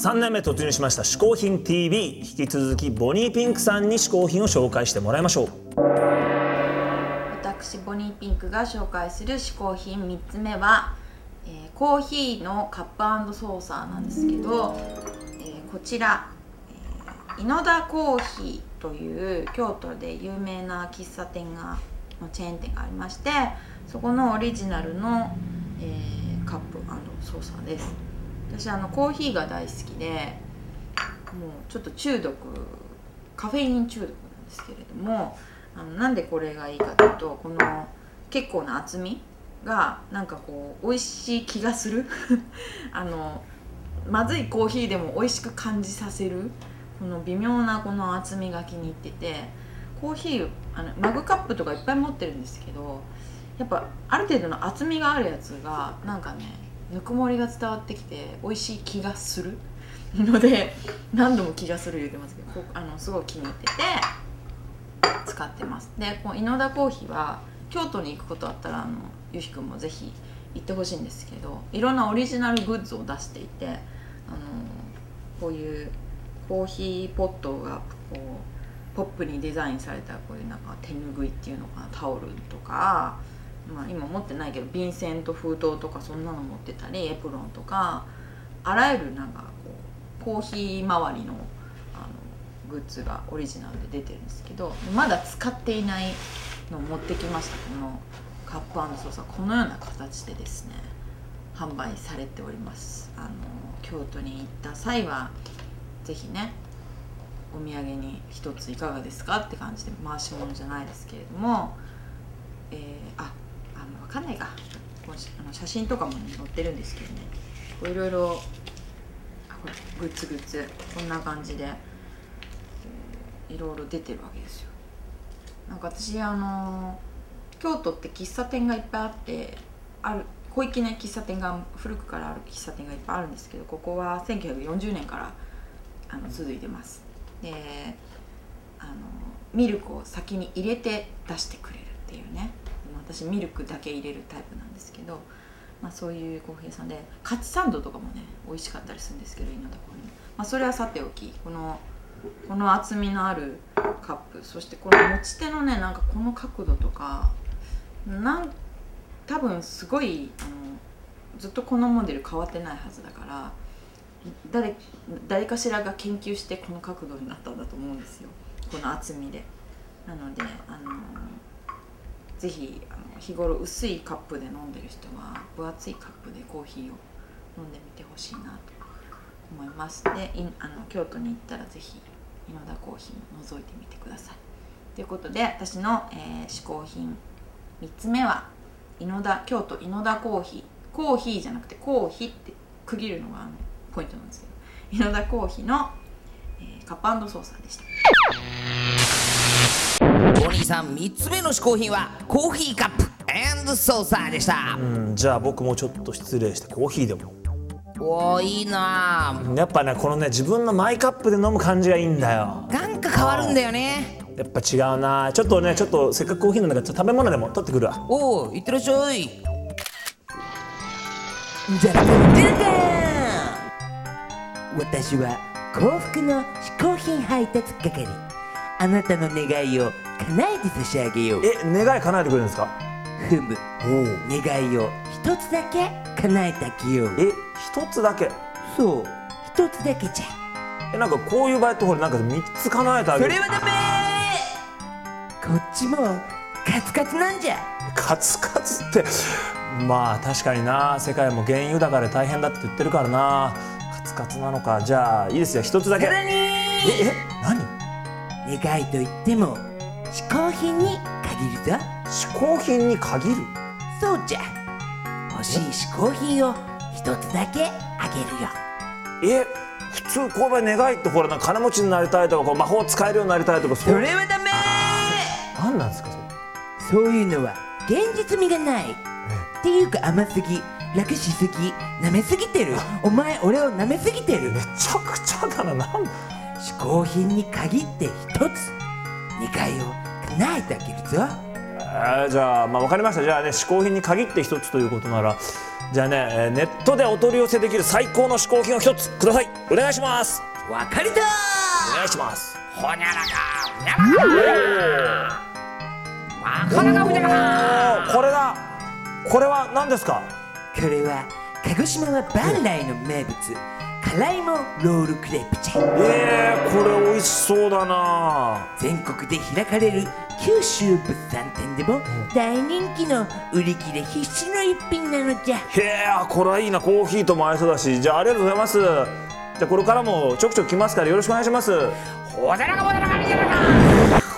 3年目突入しました「嗜好品 TV」引き続きボニーピンクさんに嗜好品を紹介してもらいましょう。私ボニーピンクが紹介する嗜好品3つ目は、えーコーヒーのカップソーサーなんですけど、えーこちら、えー、稲田コーヒーという京都で有名な喫茶店がのチェーン店がありましてそこのオリジナルの、えーカップソーサーです。私あのコーヒーが大好きでもうちょっと中毒カフェイン中毒なんですけれどもあのなんでこれがいいかというとこの結構な厚みがなんかこう美味しい気がする。あのまずいコーヒーでも美味しく感じさせる。この微妙なこの厚みが気に入っててコーヒーあのマグカップとかいっぱい持ってるんですけどやっぱある程度の厚みがあるやつがなんかねぬくもりが伝わってきて美味しい気がする。ので何度も気がする言ってますけどあのすごい気に入ってて使ってます。でこの稲田コーヒーは京都に行くことあったらあのゆひくんもぜひ行ってほしいんですけどいろんなオリジナルグッズを出していてあのこういうコーヒーポットがこうポップにデザインされたこういうなんか手ぬぐいっていうのかなタオルとか、まあ、今持ってないけど便箋と封筒とかそんなの持ってたりエプロンとかあらゆるなんかこうコーヒー周りのあのグッズがオリジナルで出てるんですけどまだ使っていないのを持ってきましたこのカップソーサーこのような形でですね販売されております。あの京都に行った際はぜひねお土産に一ついかがですかって感じで回し物じゃないですけれどもえー、あかないかこうあの写真とかも、ね、載ってるんですけどね。こういろいろあこれグッズグッズ。こんな感じで、いろいろ出てるわけですよ。なんか私あの京都って喫茶店がいっぱいあってある小粋な喫茶店が古くからある喫茶店がいっぱいあるんですけどここは1940年からあの続いてます。であのミルクを先に入れて出してくれるっていうね。私ミルクだけ入れるタイプなんですけど、まあ、そういうコーヒー屋さんでカツサンドとかもね美味しかったりするんですけど稲田コーヒーまあ、それはさておきこのこの厚みのあるカップそしてこの持ち手のねなんかこの角度とかなん多分すごいあのずっとこのモデル変わってないはずだから誰誰かしらが研究してこの角度になったんだと思うんですよ。この厚みで。なのであのぜひあの日頃薄いカップで飲んでる人は分厚いカップでコーヒーを飲んでみてほしいなと思います。でいあの京都に行ったらぜひ稲田コーヒーも覗いてみてください。ということで私の、えー嗜好品3つ目は稲田京都稲田コーヒー。コーヒーじゃなくてコーヒーって区切るのがあのポイントなんですけど稲田コーヒーの、えーカップソーサーでした。お兄さん3つ目の嗜好品はコーヒーカップ。ソーサーでした。うんじゃあ僕もちょっと失礼してコーヒーでも。おーいいな。やっぱねこのね自分のマイカップで飲む感じがいいんだよ。なんか変わるんだよね。やっぱ違うな。ちょっとねちょっとせっかくコーヒーなんだからちょっと食べ物でも取ってくるわ。おおいってらっしゃい。じゃらかんじゃらかん私は幸福の嗜好品配達係。あなたの願いを叶えて差し上げよう。え願い叶えてくれるんですか？ふむ。願いを一つだけ叶えてあげよう。え一つだけ？そう。一つだけじゃ。えなんかこういう場合ってほらなんか三つ叶えてあげる。それはダメ！こっちもカツカツなんじゃ。カツカツって。まあ確かにな。世界も原油高で大変だって言ってるからな。カツカツなのか。じゃあいいですよ。一つだけ。ええ何？願いといっても嗜好品に限るぞ。嗜好品に限る？そうじゃ。欲しい嗜好品を一つだけあげるよ。え普通こう願いってほら金持ちになりたいとか魔法使えるようになりたいとかそそれはダメ。何なんですかそれ？そういうのは現実味がない。っていうか甘すぎ楽しすぎ舐めすぎてる。お前俺を舐めすぎてる。めちゃくちゃだななん嗜好品に限って一つ願いを叶えてあげるぞ。えーじゃあまあ分かりました。じゃあね嗜好品に限って一つということならじゃあねえーネットでお取り寄せできる最高の嗜好品を一つください。お願いします。わかりたお願いします。ほにゃらかふにゃらかなかなかふにゃらか。これだ。これは何ですか？これは鹿児島は万来の名物辛いもロールクレープじゃえー、これ美味しそうだな。全国で開かれる九州物産展でも大人気の売り切れ必至の一品なのじゃ。へえこれはいいな。コーヒーとも合いそうだし。じゃあありがとうございます。じゃあこれからもちょくちょく来ますからよろしくお願いします。ほにゃらかほにゃらかにゃらか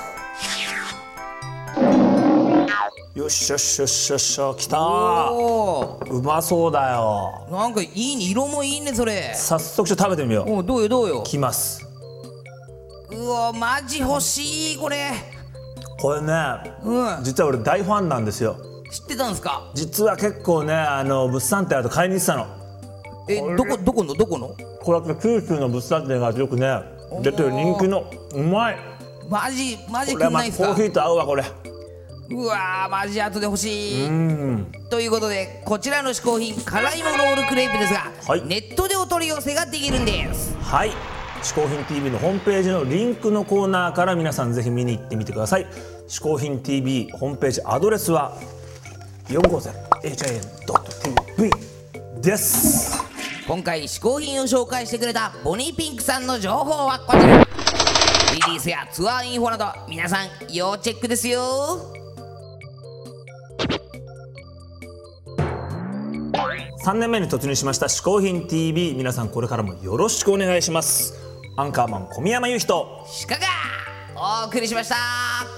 よっしゃよっしゃよっしゃよっしゃ来た。おうまそうだよ。ーなんかいいね色もいいねそれ。早速ちょっと食べてみよう。おどうよどうよ。来ます。うわマジ欲しいこれ。これねうん。実は俺大ファンなんですよ。知ってたんですか？実は結構ねあの物産展あると買いに行ってたの。えどこどこの？どこの？これは九州の物産展がよくね出てる人気のうまい。マジマジくんないんすか？コーヒーと合うわこれうわーマジ後で欲しい。うん。ということでこちらの嗜好品辛いもロールクレープですが、はい。ネットでお取り寄せができるんです。はい。嗜好品 TV のホームページのリンクのコーナーから皆さんぜひ見に行ってみてください。嗜好品 TV ホームページアドレスは 450hin.tv です。今回嗜好品を紹介してくれたボニーピンクさんの情報はこちら。リリースやツアーインフォなど皆さん要チェックですよ3年目に突入しました嗜好品 TV 皆さんこれからもよろしくお願いします。アンカーマン小宮山雄人鹿がお送りしました。